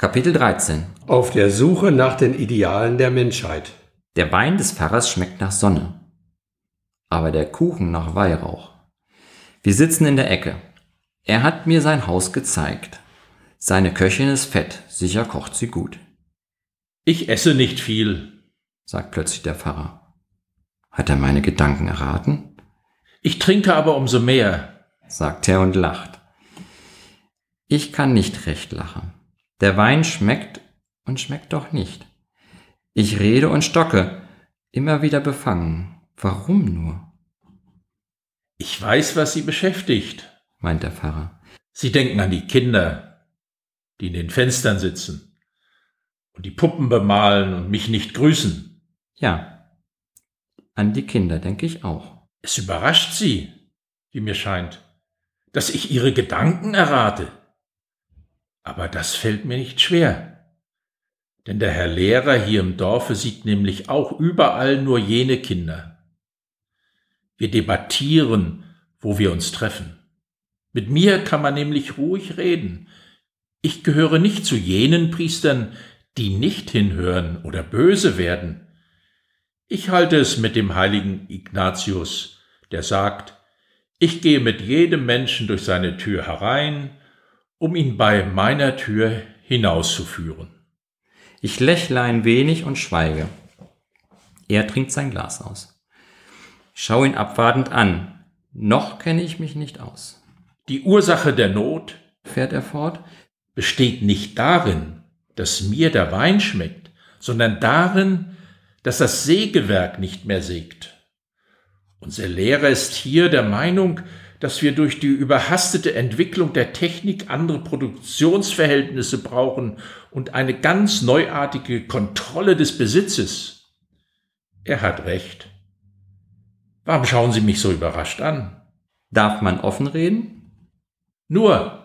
Kapitel 13 Auf der Suche nach den Idealen der Menschheit. Der Wein des Pfarrers schmeckt nach Sonne, aber der Kuchen nach Weihrauch. Wir sitzen in der Ecke. Er hat mir sein Haus gezeigt. Seine Köchin ist fett, sicher kocht sie gut. Ich esse nicht viel, sagt plötzlich der Pfarrer. Hat er meine Gedanken erraten? Ich trinke aber umso mehr, sagt er und lacht. Ich kann nicht recht lachen. Der Wein schmeckt und schmeckt doch nicht. Ich rede und stocke, immer wieder befangen. Warum nur? Ich weiß, was Sie beschäftigt, meint der Pfarrer. Sie denken an die Kinder, die in den Fenstern sitzen und die Puppen bemalen und mich nicht grüßen. Ja, an die Kinder denke ich auch. Es überrascht Sie, wie mir scheint, dass ich Ihre Gedanken errate. Aber das fällt mir nicht schwer. Denn der Herr Lehrer hier im Dorfe sieht nämlich auch überall nur jene Kinder. Wir debattieren, wo wir uns treffen. Mit mir kann man nämlich ruhig reden. Ich gehöre nicht zu jenen Priestern, die nicht hinhören oder böse werden. Ich halte es mit dem heiligen Ignatius, der sagt, ich gehe mit jedem Menschen durch seine Tür herein um ihn bei meiner Tür hinauszuführen. Ich lächle ein wenig und schweige. Er trinkt sein Glas aus. schau ihn abwartend an. Noch kenne ich mich nicht aus. Die Ursache der Not, fährt er fort, besteht nicht darin, dass mir der Wein schmeckt, sondern darin, dass das Sägewerk nicht mehr sägt. Unser Lehrer ist hier der Meinung, dass wir durch die überhastete Entwicklung der Technik andere Produktionsverhältnisse brauchen und eine ganz neuartige Kontrolle des Besitzes. Er hat recht. Warum schauen Sie mich so überrascht an? Darf man offen reden? Nur.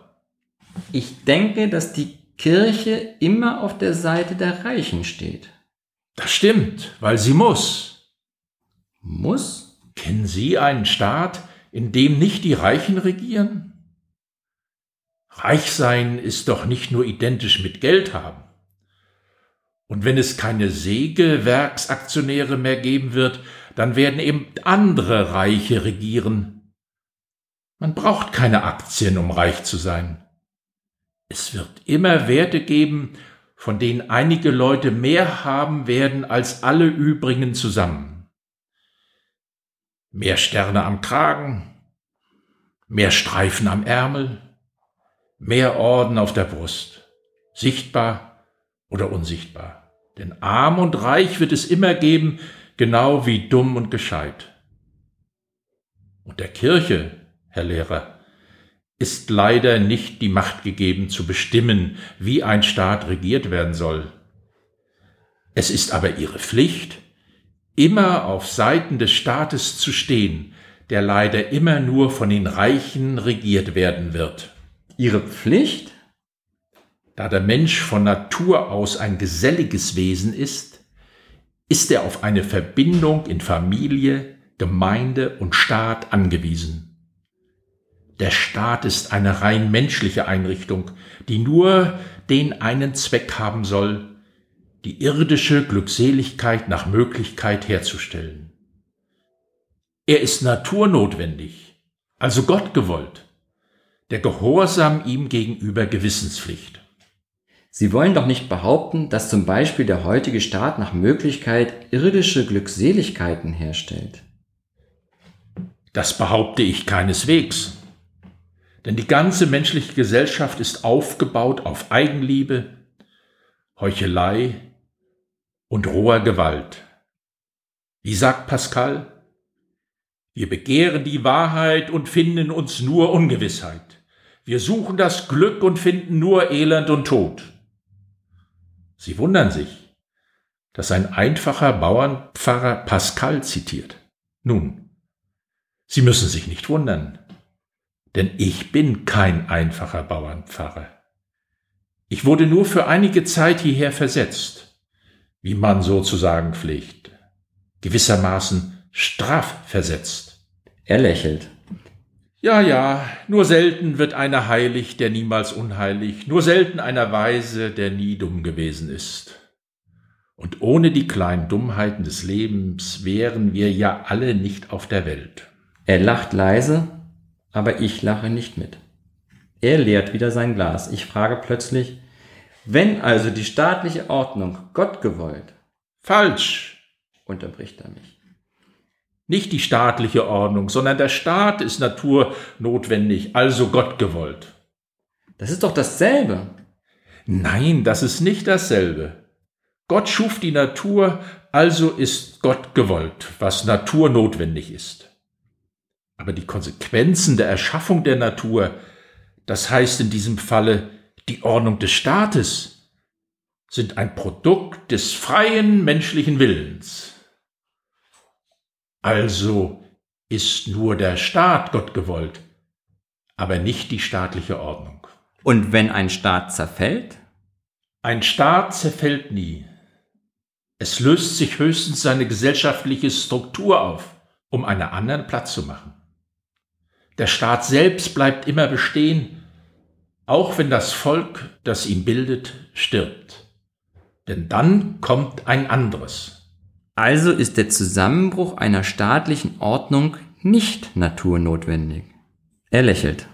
Ich denke, dass die Kirche immer auf der Seite der Reichen steht. Das stimmt, weil sie muss. Muss? Kennen Sie einen Staat, in dem nicht die Reichen regieren? Reich sein ist doch nicht nur identisch mit Geld haben. Und wenn es keine Sägewerksaktionäre mehr geben wird, dann werden eben andere Reiche regieren. Man braucht keine Aktien, um reich zu sein. Es wird immer Werte geben, von denen einige Leute mehr haben werden als alle übrigen zusammen mehr Sterne am Kragen, mehr Streifen am Ärmel, mehr Orden auf der Brust, sichtbar oder unsichtbar. Denn arm und reich wird es immer geben, genau wie dumm und gescheit. Und der Kirche, Herr Lehrer, ist leider nicht die Macht gegeben zu bestimmen, wie ein Staat regiert werden soll. Es ist aber ihre Pflicht, immer auf Seiten des Staates zu stehen, der leider immer nur von den Reichen regiert werden wird. Ihre Pflicht? Da der Mensch von Natur aus ein geselliges Wesen ist, ist er auf eine Verbindung in Familie, Gemeinde und Staat angewiesen. Der Staat ist eine rein menschliche Einrichtung, die nur den einen Zweck haben soll, die irdische Glückseligkeit nach Möglichkeit herzustellen. Er ist naturnotwendig, also Gott gewollt, der Gehorsam ihm gegenüber Gewissenspflicht. Sie wollen doch nicht behaupten, dass zum Beispiel der heutige Staat nach Möglichkeit irdische Glückseligkeiten herstellt. Das behaupte ich keineswegs. Denn die ganze menschliche Gesellschaft ist aufgebaut auf Eigenliebe, Heuchelei, und roher Gewalt. Wie sagt Pascal? Wir begehren die Wahrheit und finden uns nur Ungewissheit. Wir suchen das Glück und finden nur Elend und Tod. Sie wundern sich, dass ein einfacher Bauernpfarrer Pascal zitiert. Nun, Sie müssen sich nicht wundern, denn ich bin kein einfacher Bauernpfarrer. Ich wurde nur für einige Zeit hierher versetzt wie man sozusagen pflegt, gewissermaßen strafversetzt. Er lächelt. Ja, ja, nur selten wird einer heilig, der niemals unheilig, nur selten einer weise, der nie dumm gewesen ist. Und ohne die kleinen Dummheiten des Lebens wären wir ja alle nicht auf der Welt. Er lacht leise, aber ich lache nicht mit. Er leert wieder sein Glas. Ich frage plötzlich, wenn also die staatliche Ordnung Gott gewollt. Falsch, unterbricht er mich. Nicht die staatliche Ordnung, sondern der Staat ist naturnotwendig, also Gott gewollt. Das ist doch dasselbe. Nein, das ist nicht dasselbe. Gott schuf die Natur, also ist Gott gewollt, was naturnotwendig ist. Aber die Konsequenzen der Erschaffung der Natur, das heißt in diesem Falle die Ordnung des Staates, sind ein Produkt des freien menschlichen Willens. Also ist nur der Staat Gott gewollt, aber nicht die staatliche Ordnung. Und wenn ein Staat zerfällt? Ein Staat zerfällt nie. Es löst sich höchstens seine gesellschaftliche Struktur auf, um einer anderen Platz zu machen. Der Staat selbst bleibt immer bestehen, auch wenn das Volk, das ihn bildet, stirbt. Denn dann kommt ein anderes. Also ist der Zusammenbruch einer staatlichen Ordnung nicht naturnotwendig. Er lächelt.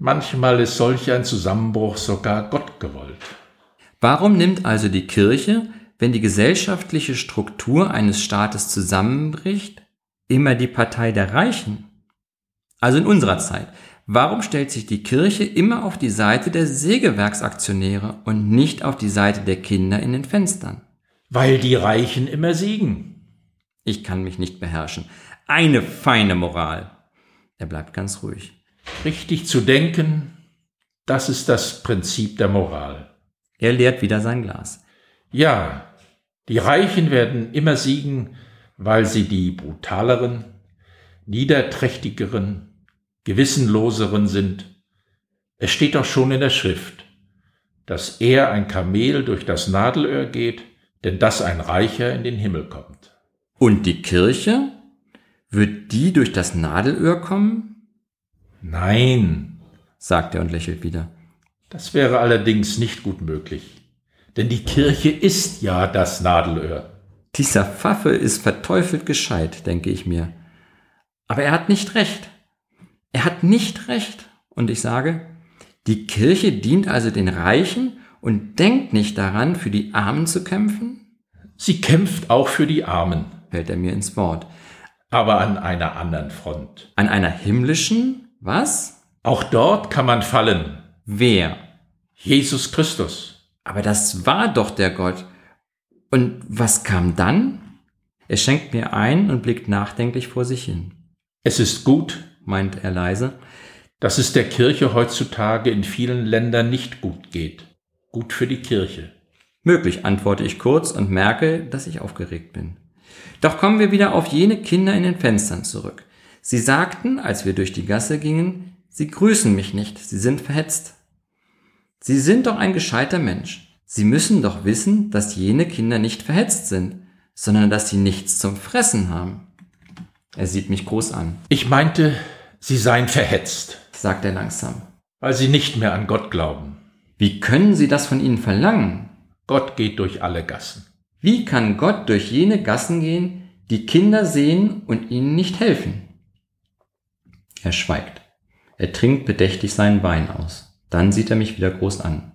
Manchmal ist solch ein Zusammenbruch sogar Gott gewollt. Warum nimmt also die Kirche, wenn die gesellschaftliche Struktur eines Staates zusammenbricht, immer die Partei der Reichen? Also in unserer Zeit. Warum stellt sich die Kirche immer auf die Seite der Sägewerksaktionäre und nicht auf die Seite der Kinder in den Fenstern? Weil die Reichen immer siegen. Ich kann mich nicht beherrschen. Eine feine Moral. Er bleibt ganz ruhig. Richtig zu denken, das ist das Prinzip der Moral. Er leert wieder sein Glas. Ja, die Reichen werden immer siegen, weil sie die brutaleren, niederträchtigeren, gewissenloseren sind. Es steht doch schon in der Schrift, dass er ein Kamel durch das Nadelöhr geht denn dass ein Reicher in den Himmel kommt. Und die Kirche? Wird die durch das Nadelöhr kommen? Nein, sagt er und lächelt wieder. Das wäre allerdings nicht gut möglich, denn die Kirche ist ja das Nadelöhr. Dieser Pfaffe ist verteufelt gescheit, denke ich mir. Aber er hat nicht recht. Er hat nicht recht. Und ich sage, die Kirche dient also den Reichen und denkt nicht daran, für die Armen zu kämpfen? Sie kämpft auch für die Armen, fällt er mir ins Wort. Aber an einer anderen Front. An einer himmlischen? Was? Auch dort kann man fallen. Wer? Jesus Christus. Aber das war doch der Gott. Und was kam dann? Er schenkt mir ein und blickt nachdenklich vor sich hin. Es ist gut, meint er leise, dass es der Kirche heutzutage in vielen Ländern nicht gut geht gut für die Kirche? Möglich, antworte ich kurz und merke, dass ich aufgeregt bin. Doch kommen wir wieder auf jene Kinder in den Fenstern zurück. Sie sagten, als wir durch die Gasse gingen, sie grüßen mich nicht, sie sind verhetzt. Sie sind doch ein gescheiter Mensch. Sie müssen doch wissen, dass jene Kinder nicht verhetzt sind, sondern dass sie nichts zum Fressen haben. Er sieht mich groß an. Ich meinte, sie seien verhetzt, sagt er langsam. Weil sie nicht mehr an Gott glauben. Wie können Sie das von ihnen verlangen? Gott geht durch alle Gassen. Wie kann Gott durch jene Gassen gehen, die Kinder sehen und ihnen nicht helfen? Er schweigt. Er trinkt bedächtig seinen Wein aus. Dann sieht er mich wieder groß an.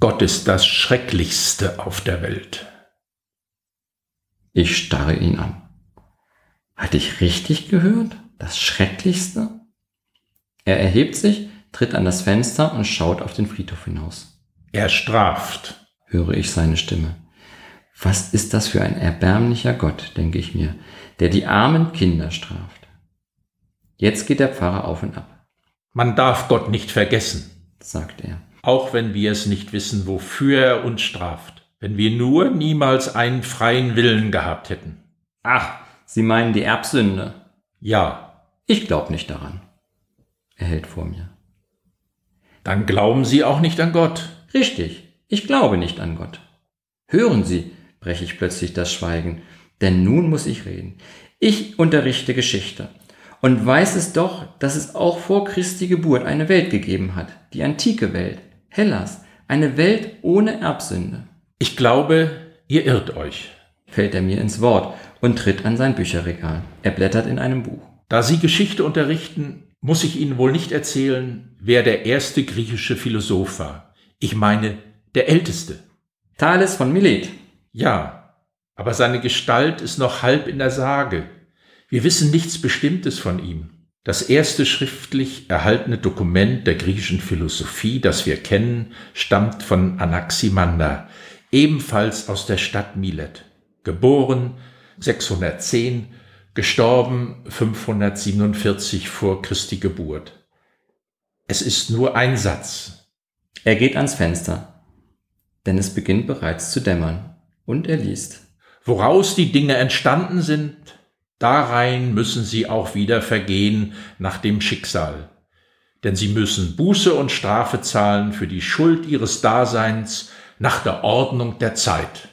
Gott ist das Schrecklichste auf der Welt. Ich starre ihn an. Hatte ich richtig gehört? Das Schrecklichste? Er erhebt sich, tritt an das Fenster und schaut auf den Friedhof hinaus. Er straft, höre ich seine Stimme. Was ist das für ein erbärmlicher Gott, denke ich mir, der die armen Kinder straft. Jetzt geht der Pfarrer auf und ab. Man darf Gott nicht vergessen, sagt er. Auch wenn wir es nicht wissen, wofür er uns straft. Wenn wir nur niemals einen freien Willen gehabt hätten. Ach, Sie meinen die Erbsünde? Ja. Ich glaube nicht daran. Er hält vor mir. Dann glauben Sie auch nicht an Gott. Richtig, ich glaube nicht an Gott. Hören Sie, breche ich plötzlich das Schweigen, denn nun muss ich reden. Ich unterrichte Geschichte. und weiß es doch, dass es auch vor Christi Geburt eine Welt gegeben hat, die antike Welt, Hellas, eine Welt ohne Erbsünde. Ich glaube, ihr irrt euch, fällt er mir ins Wort und tritt an sein Bücherregal. Er blättert in einem Buch. Da Sie Geschichte unterrichten, muss ich Ihnen wohl nicht erzählen, wer der erste griechische Philosoph war. Ich meine, der älteste. Thales von Milet. Ja, aber seine Gestalt ist noch halb in der Sage. Wir wissen nichts Bestimmtes von ihm. Das erste schriftlich erhaltene Dokument der griechischen Philosophie, das wir kennen, stammt von Anaximander, ebenfalls aus der Stadt Milet. Geboren 610, gestorben 547 vor Christi Geburt. Es ist nur ein Satz. Er geht ans Fenster, denn es beginnt bereits zu dämmern, und er liest. Woraus die Dinge entstanden sind, darein müssen sie auch wieder vergehen nach dem Schicksal. Denn sie müssen Buße und Strafe zahlen für die Schuld ihres Daseins nach der Ordnung der Zeit.